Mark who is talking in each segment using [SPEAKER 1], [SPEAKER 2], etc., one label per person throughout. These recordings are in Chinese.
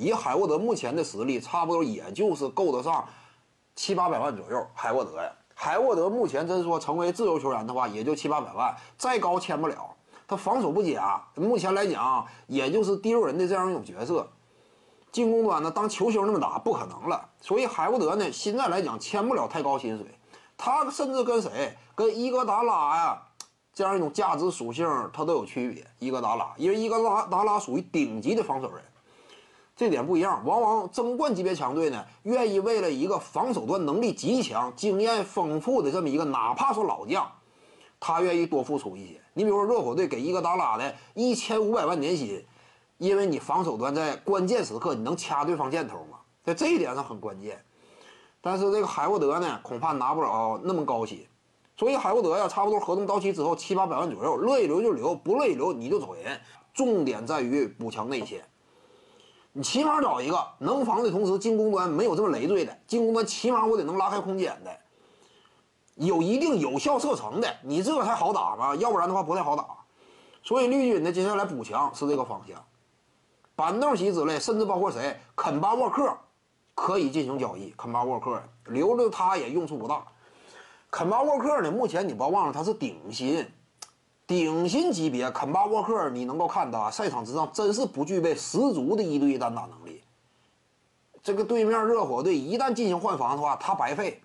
[SPEAKER 1] 以海沃德目前的实力，差不多也就是够得上七八百万左右。海沃德呀，海沃德目前真说成为自由球员的话，也就七八百万，再高签不了。他防守不佳，目前来讲也就是第六人的这样一种角色。进攻端呢，当球星那么打不可能了。所以海沃德呢，现在来讲签不了太高薪水。他甚至跟谁，跟伊戈达拉呀。这样一种价值属性，它都有区别。伊戈达拉，因为伊戈达达拉属于顶级的防守人，这点不一样。往往争冠级别强队呢，愿意为了一个防守端能力极强、经验丰富的这么一个，哪怕说老将，他愿意多付出一些。你比如说热火队给伊戈达拉的一千五百万年薪，因为你防守端在关键时刻你能掐对方箭头嘛，在这一点上很关键。但是这个海沃德呢，恐怕拿不了那么高薪。所以海沃德呀，差不多合同到期之后七八百万左右，乐意留就留，不乐意留你就走人。重点在于补强内线，你起码找一个能防的同时进攻端没有这么累赘的，进攻端起码我得能拉开空间的，有一定有效射程的，你这才好打嘛，要不然的话不太好打。所以绿军呢，接下来补强是这个方向，板凳席之类，甚至包括谁肯巴沃克可以进行交易，肯巴沃克留着他也用处不大。肯巴沃克呢？目前你不要忘了，他是顶薪，顶薪级别。肯巴沃克，你能够看到，赛场之上真是不具备十足的一对一单打能力。这个对面热火队一旦进行换防的话，他白费。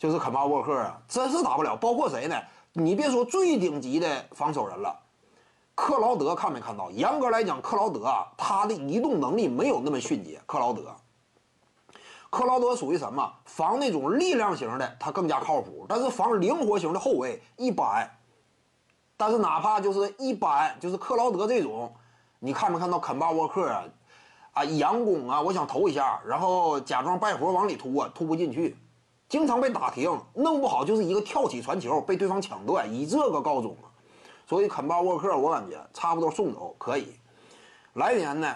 [SPEAKER 1] 就是肯巴沃克啊，真是打不了。包括谁呢？你别说最顶级的防守人了，克劳德看没看到？严格来讲，克劳德啊，他的移动能力没有那么迅捷。克劳德。克劳德属于什么？防那种力量型的，他更加靠谱。但是防灵活型的后卫一般。但是哪怕就是一般，就是克劳德这种，你看没看到肯巴沃克啊？啊，佯攻啊，我想投一下，然后假装拜佛往里突啊，突不进去，经常被打停，弄不好就是一个跳起传球被对方抢断，以这个告终。所以肯巴沃克，我感觉差不多送走可以。来年呢？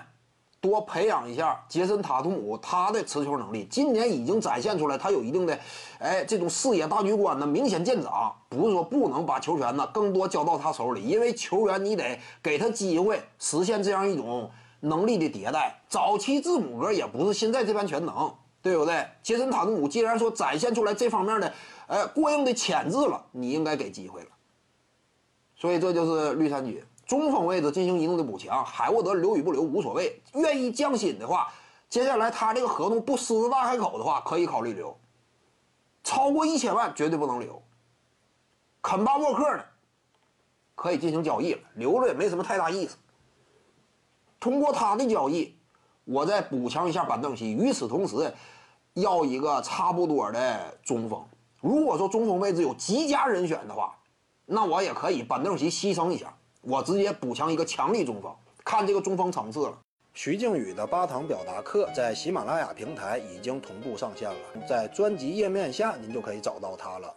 [SPEAKER 1] 多培养一下杰森塔图姆，他的持球能力今年已经展现出来，他有一定的，哎，这种视野大局观呢明显见长。不是说不能把球权呢更多交到他手里，因为球员你得给他机会实现这样一种能力的迭代。早期字母哥也不是现在这般全能，对不对？杰森塔图姆既然说展现出来这方面的，呃，过硬的潜质了，你应该给机会了。所以这就是绿衫军。中锋位置进行一定的补强，海沃德留与不留无所谓。愿意降薪的话，接下来他这个合同不狮子大开口的话，可以考虑留。超过一千万绝对不能留。肯巴沃克呢，可以进行交易了，留着也没什么太大意思。通过他的交易，我再补强一下板凳席。与此同时，要一个差不多的中锋。如果说中锋位置有极佳人选的话，那我也可以板凳席牺牲一下。我直接补强一个强力中锋，看这个中锋层次了。徐静宇的八堂表达课在喜马拉雅平台已经同步上线了，在专辑页面下您就可以找到它了。